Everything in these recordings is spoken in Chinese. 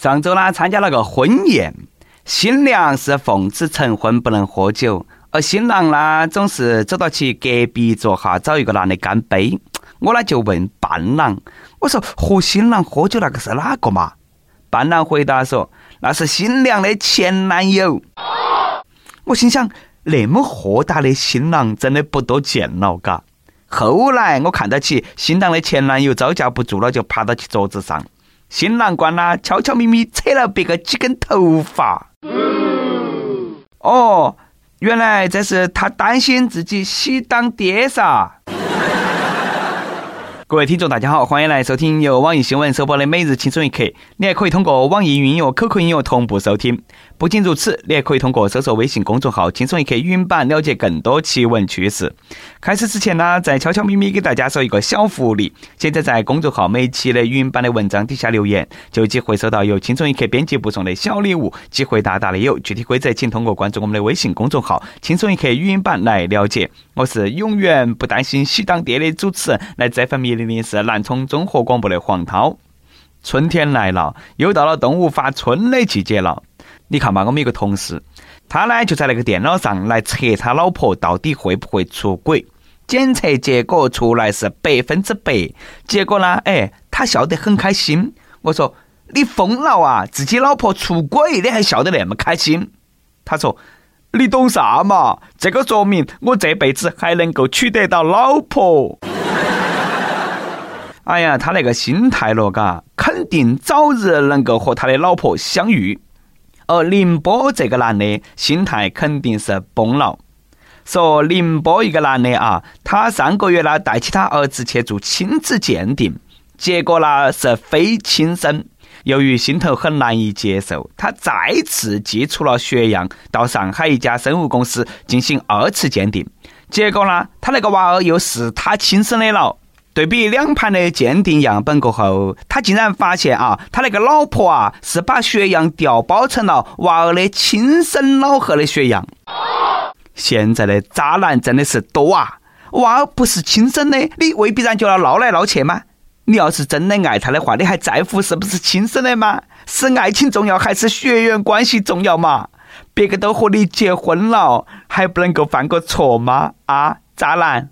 上周呢，参加了个婚宴，新娘是奉旨成婚不能喝酒，而新郎呢，总是走到起隔壁桌哈找一个男的干杯。我呢就问伴郎，我说和新郎喝酒那个是哪个嘛？伴郎回答说，那是新娘的前男友。我心想，那么豁达的新郎真的不多见了，嘎。后来我看到起新郎的前男友招架不住了，就爬到起桌子上。新郎官呢，悄悄咪咪扯了别个几根头发。哦，原来这是他担心自己喜当爹噻。各位听众，大家好，欢迎来收听由网易新闻首播的《每日轻松一刻》。你还可以通过网易云音乐、QQ 音乐同步收听。不仅如此，你还可以通过搜索微信公众号“轻松一刻”语音版了解更多奇闻趣事。开始之前呢，再悄悄咪咪给大家说一个小福利：现在在公众号每期的语音版的文章底下留言，就有机会收到由“轻松一刻”编辑部送的小礼物，机会大大的有。具体规则请通过关注我们的微信公众号“轻松一刻”语音版来了解。我是永远不担心喜当爹的主持人，来这份迷。明明是南充综合广播的黄涛。春天来了，又到了动物发春的季节了。你看嘛，我们一个同事，他呢就在那个电脑上来测他老婆到底会不会出轨。检测结果出来是百分之百。结果呢，哎，他笑得很开心。我说：“你疯了啊！自己老婆出轨，你还笑得那么开心？”他说：“你懂啥嘛？这个说明我这辈子还能够娶得到老婆。”哎呀，他那个心态了，嘎，肯定早日能够和他的老婆相遇。而宁波这个男的心态肯定是崩了。说宁波一个男的啊，他上个月呢带起他儿子去做亲子鉴定，结果呢是非亲生。由于心头很难以接受，他再次寄出了血样到上海一家生物公司进行二次鉴定，结果呢，他那个娃儿又是他亲生的了。对比两盘的鉴定样本过后，他竟然发现啊，他那个老婆啊是把血样调包成了娃儿的亲生老贺的血样。现在的渣男真的是多啊！娃儿不是亲生的，你未必然就要闹来闹去吗？你要是真的爱他的话，你还在乎是不是亲生的吗？是爱情重要还是血缘关系重要嘛？别个都和你结婚了，还不能够犯个错吗？啊，渣男！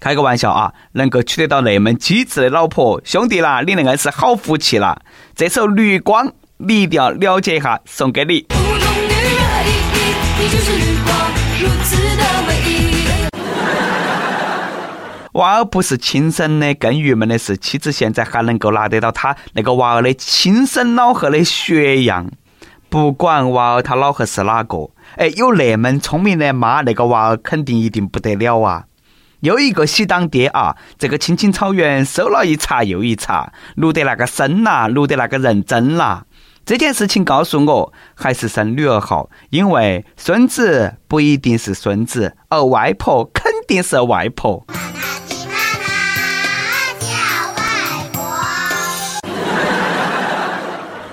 开个玩笑啊！能够娶得到那么机智的老婆，兄弟啦，你那个是好福气啦！这首《绿光》你一定要了解一下，送给你。娃儿不是亲生的，更郁闷的是，妻子现在还能够拿得到他那个娃儿的亲生老贺的血样。不管娃儿他老贺是哪个，哎，有那么聪明的妈，那个娃儿肯定一定不得了啊！又一个喜当爹啊！这个青青草原收了一茬又一茬，录得那个深呐，录得那个认真啦。这件事情告诉我，还是生女儿好，因为孙子不一定是孙子，而外婆肯定是外婆。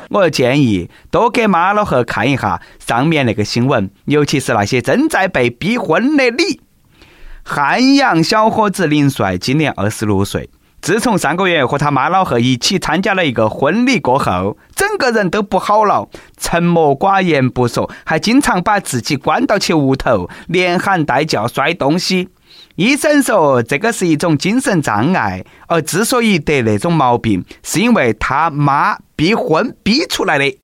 我建议多给妈老汉看一下上面那个新闻，尤其是那些正在被逼婚的你。汉阳小伙子林帅今年二十六岁，自从上个月和他妈老汉一起参加了一个婚礼过后，整个人都不好了，沉默寡言不说，还经常把自己关到起屋头，连喊带叫摔东西。医生说这个是一种精神障碍，而之所以得那种毛病，是因为他妈逼婚逼出来的。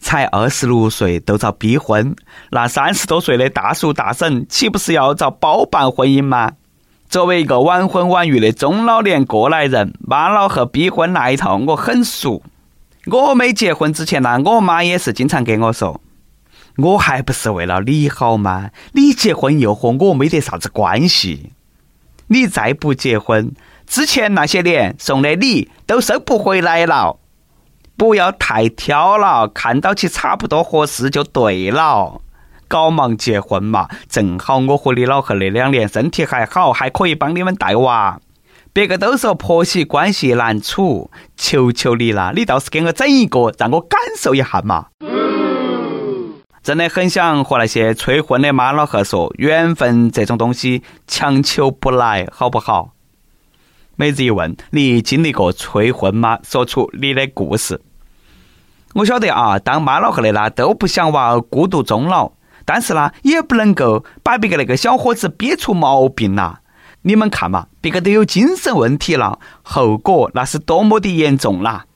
才二十六岁都遭逼婚，那三十多岁的大叔大婶岂不是要遭包办婚姻吗？作为一个晚婚晚育的中老年过来人，妈老汉逼婚那一套我很熟。我没结婚之前呢，我妈也是经常给我说。我还不是为了你好吗？你结婚又和我没得啥子关系。你再不结婚，之前那些年送的礼都收不回来了。不要太挑了，看到起差不多合适就对了。搞忙结婚嘛，正好我和你老贺那两年身体还好，还可以帮你们带娃。别个都说婆媳关系难处，求求你了，你倒是给我整一个，让我感受一下嘛。真的很想和那些催婚的妈老汉说，缘分这种东西强求不来，好不好？每日一问：你经历过催婚吗？说出你的故事。我晓得啊，当妈老汉的啦都不想娃儿孤独终老，但是呢，也不能够把别个那个小伙子憋出毛病啦。你们看嘛，别个都有精神问题了，后果那是多么的严重啦。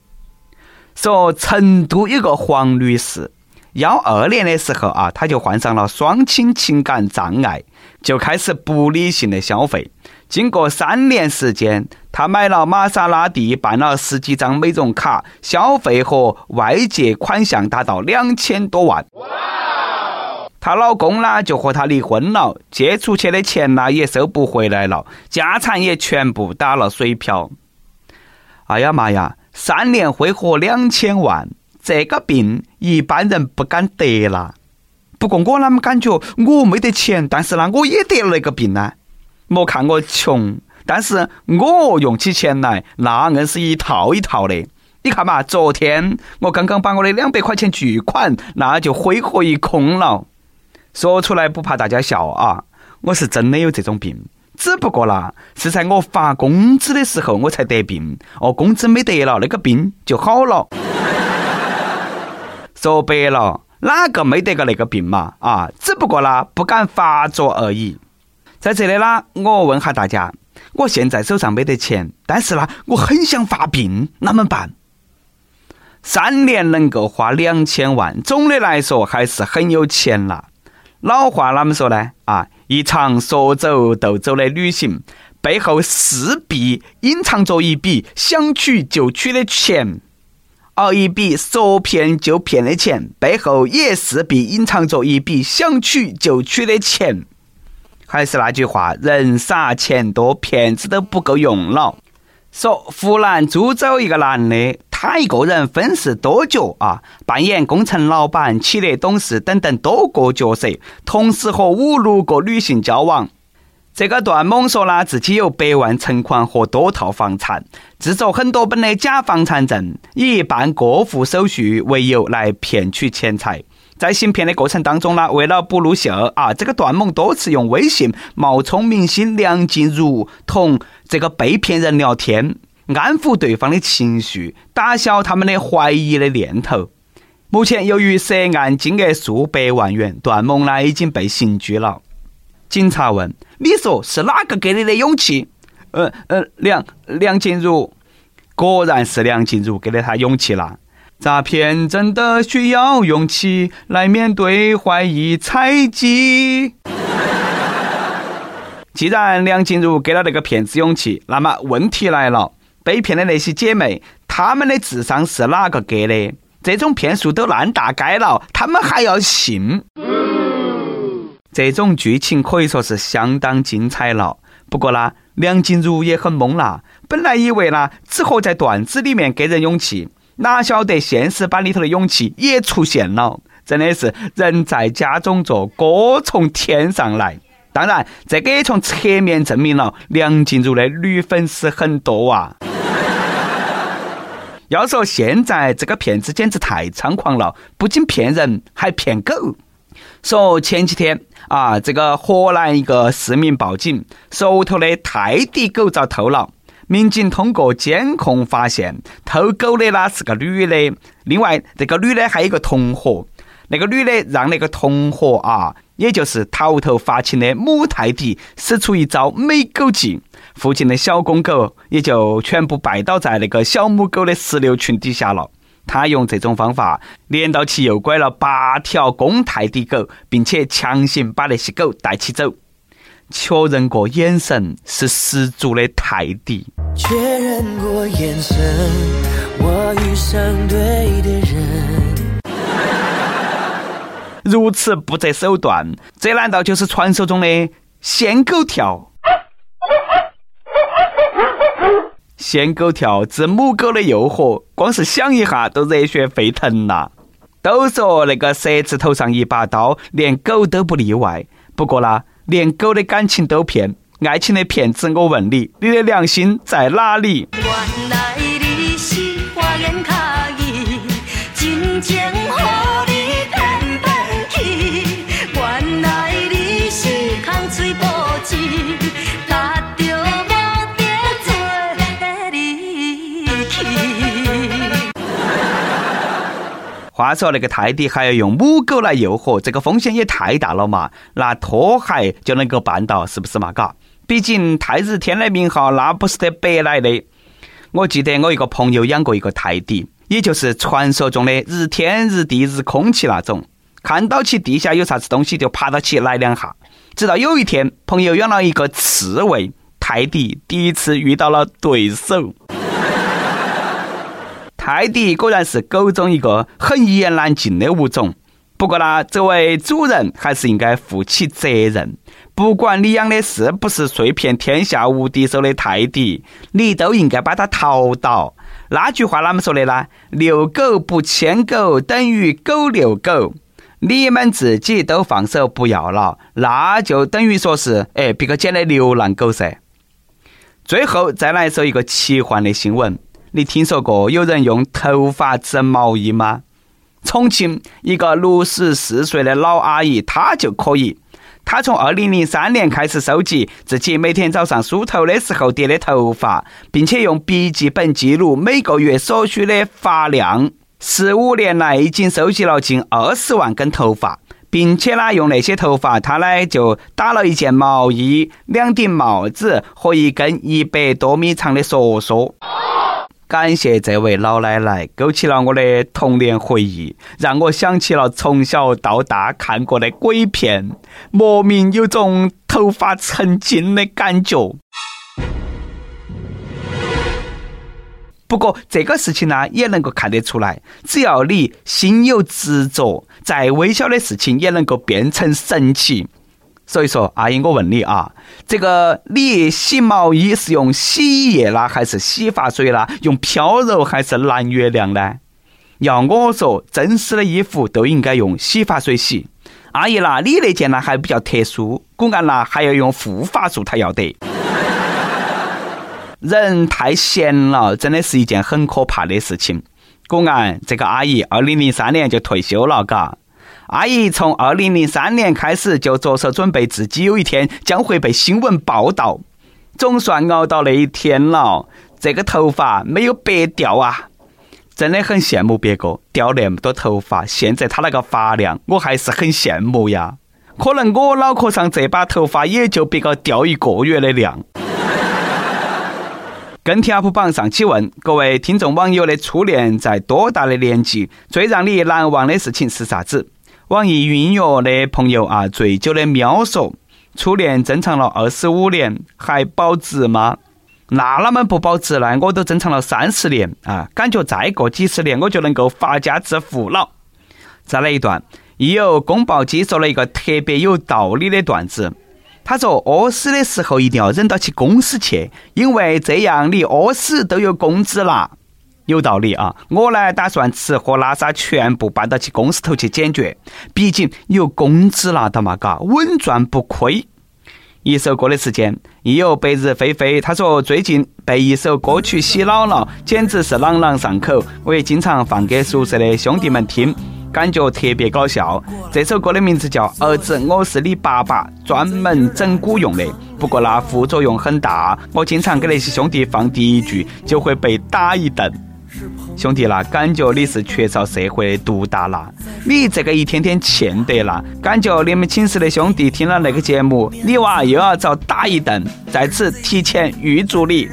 说成都有个黄女士，幺二年的时候啊，她就患上了双亲情感障碍，就开始不理性的消费。经过三年时间，她买了玛莎拉蒂，办了十几张美容卡，消费和外借款项达到两千多万。她老公呢，就和她离婚了，借出去的钱呢也收不回来了，家产也全部打了水漂。哎呀妈呀！三年挥霍两千万，这个病一般人不敢得了。不过我啷么感觉我没得钱，但是呢，我也得了那个病呢？莫看我穷，但是我用起钱来，那硬是一套一套的。你看嘛，昨天我刚刚把我的两百块钱巨款，那就挥霍一空了。说出来不怕大家笑啊，我是真的有这种病。只不过啦，是在我发工资的时候我才得病，哦，工资没得了，那个病就好了。说白了，哪个没得个那个病嘛？啊，只不过啦，不敢发作而已。在这里啦，我问下大家，我现在手上没得钱，但是啦，我很想发病，那么办？三年能够花两千万，总的来说还是很有钱啦。老话啷么说呢？啊？一场说走就走的旅行，背后势必隐藏着一笔想取就取的钱；而一笔说骗就骗的钱，背后也势必隐藏着一笔想取就取的钱。还是那句话，人傻钱多，骗子都不够用了。说湖南株洲一个男的。他一个人分饰多角啊，扮演工程老板、企业董事等等多个角色，同时和五六个女性交往。这个段某说呢，自己有百万存款和多套房产，制作很多本的假房产证，以办过户手续为由来骗取钱财。在行骗的过程当中呢，为了不露馅啊，这个段某多次用微信冒充明星梁静茹同这个被骗人聊天。安抚对方的情绪，打消他们的怀疑的念头。目前，由于涉案金额数百万元，段某呢已经被刑拘了。警察问：“你说是哪个给你的勇气？”“呃呃，梁梁静茹，果然是梁静茹给了他勇气了。诈骗真的需要勇气来面对怀疑、猜忌。既然梁静茹给了那个骗子勇气，那么问题来了。”被骗的那些姐妹，她们的智商是哪个给的？这种骗术都烂大街了，他们还要信？这种剧情可以说是相当精彩了。不过呢，梁静茹也很懵啦。本来以为呢，只活在段子里面给人勇气，哪晓得现实版里头的勇气也出现了。真的是人在家中坐，锅从天上来。当然，这个也从侧面证明了梁静茹的女粉丝很多啊。要说现在这个骗子简直太猖狂了，不仅骗人，还骗狗。说前几天啊，这个河南一个市民报警，手头的泰迪狗遭偷了。民警通过监控发现，偷狗的呢是个女的，另外这个女的还有个同伙。那个女的让那个同伙啊，也就是他屋头发情的母泰迪，使出一招美狗计。附近的小公狗也就全部拜倒在那个小母狗的石榴裙底下了。他用这种方法连到起诱拐了八条公泰迪狗，并且强行把那些狗带起走。确认过眼神是十足的泰迪。确认过眼神，我遇上对的人。如此不择手段，这难道就是传说中的仙狗跳？仙狗跳之母狗的诱惑，光是想一下都热血沸腾呐！都说那个蛇字头上一把刀，连狗都不例外。不过啦，连狗的感情都骗，爱情的骗子，我问你，你的良心在哪里？原来你是花言巧语，真情话说那个泰迪还要用母狗来诱惑，这个风险也太大了嘛？拿拖鞋就能够办到，是不是嘛？嘎，毕竟泰日天的名号那不是得白来的。我记得我一个朋友养过一个泰迪，也就是传说中的日天日地日空气那种，看到起地下有啥子东西就爬到起来两下。直到有一天，朋友养了一个刺猬泰迪，第一次遇到了对手。泰迪果然是狗中一个很一言难尽的物种。不过呢，作为主人还是应该负起责任。不管你养的是不是碎片天下无敌手的泰迪，你都应该把它淘到。那句话啷么说的呢？遛狗不牵狗等于狗遛狗。你们自己都放手不要了，那就等于说是哎，别个捡的流浪狗噻。最后再来说一个奇幻的新闻。你听说过有人用头发织毛衣吗？重庆一个六十四岁的老阿姨，她就可以。她从二零零三年开始收集自己每天早上梳头的时候叠的头发，并且用笔记本记录每个月所需的发量。十五年来，已经收集了近二十万根头发，并且呢，用那些头发，她呢就打了一件毛衣、两顶帽子和一根一百多米长的梭梭。感谢这位老奶奶，勾起了我的童年回忆，让我想起了从小到大看过的鬼片，莫名有种头发成精的感觉。不过这个事情呢，也能够看得出来，只要你心有执着，再微小的事情也能够变成神奇。所以说，阿姨，我问你啊，这个你洗毛衣是用洗衣液啦，还是洗发水啦？用飘柔还是蓝月亮呢？要我说，真丝的衣服都应该用洗发水洗。阿姨啦，你那件呢还比较特殊，骨干啦还要用护发素才要得。人太闲了，真的是一件很可怕的事情。果然，这个阿姨二零零三年就退休了，嘎。阿姨从二零零三年开始就着手准备，自己有一天将会被新闻报道。总算熬到那一天了，这个头发没有白掉啊！真的很羡慕别个掉那么多头发，现在他那个发量，我还是很羡慕呀。可能我脑壳上这把头发也就别个掉一个月的量。跟帖 UP 榜上期问各位听众网友的初恋在多大的年纪？最让你难忘的事情是啥子？网易云音乐的朋友啊，醉酒的喵说：“初恋珍藏了二十五年，还保值吗？那啷么不保值呢？我都珍藏了三十年啊，感觉再过几十年我就能够发家致富了。”再来一段，亦有宫保鸡说了一个特别有道理的段子，他说：“屙屎的时候一定要忍到起公司去，因为这样你屙屎都有工资啦。”有道理啊！我呢打算吃喝拉撒全部搬到去公司头去解决，毕竟有工资拿到嘛，嘎，稳赚不亏。一首歌的时间，亦有白日飞飞，他说最近被一首歌曲洗脑了，简直是朗朗上口。我也经常放给宿舍的兄弟们听，感觉特别搞笑。这首歌的名字叫《儿子，我是你爸爸》，专门整蛊用的。不过那副作用很大，我经常给那些兄弟放第一句，就会被打一顿。兄弟啦，感觉你是缺少社会毒打啦，你这个一天天欠得啦，感觉你们寝室的兄弟听了那个节目，你娃又要遭打一顿，在此提前预祝你。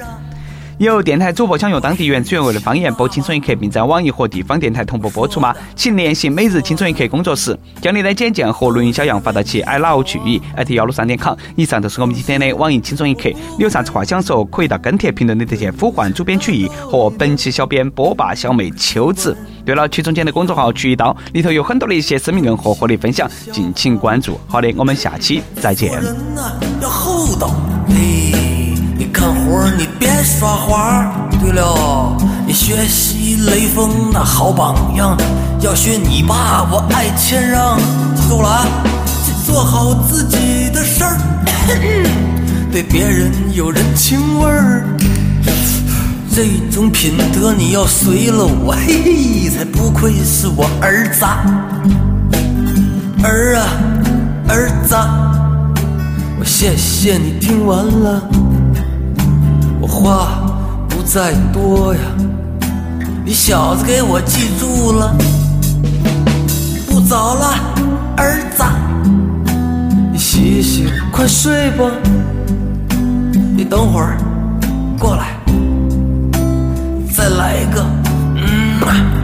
有电台主播想用当地原汁原味的方言播《青春一刻》，并在网易和地方电台同步播出吗？请联系每日青春一刻工作室，将你的简介和录音小样发到其 i love 曲艺 at 幺六三点 com。以上就是我们今天的网易青春一刻。你有啥子话想说，可以到跟帖评论里头去呼唤主编曲艺和本期小编波霸小妹秋子。对了，曲中间的公众号曲一刀里头有很多的一些私密梗和活力分享，敬请关注。好的，我们下期再见。看活你别耍滑。对了，你学习雷锋那好榜样，要学你爸，我爱谦让。记住了啊，做好自己的事儿，对别人有人情味儿。这种品德你要随了我，嘿嘿，才不愧是我儿子。儿啊，儿子，我谢谢你听完了。话不再多呀，你小子给我记住了。不早了，儿子，你洗洗，快睡吧。你等会儿过来，再来一个，嗯。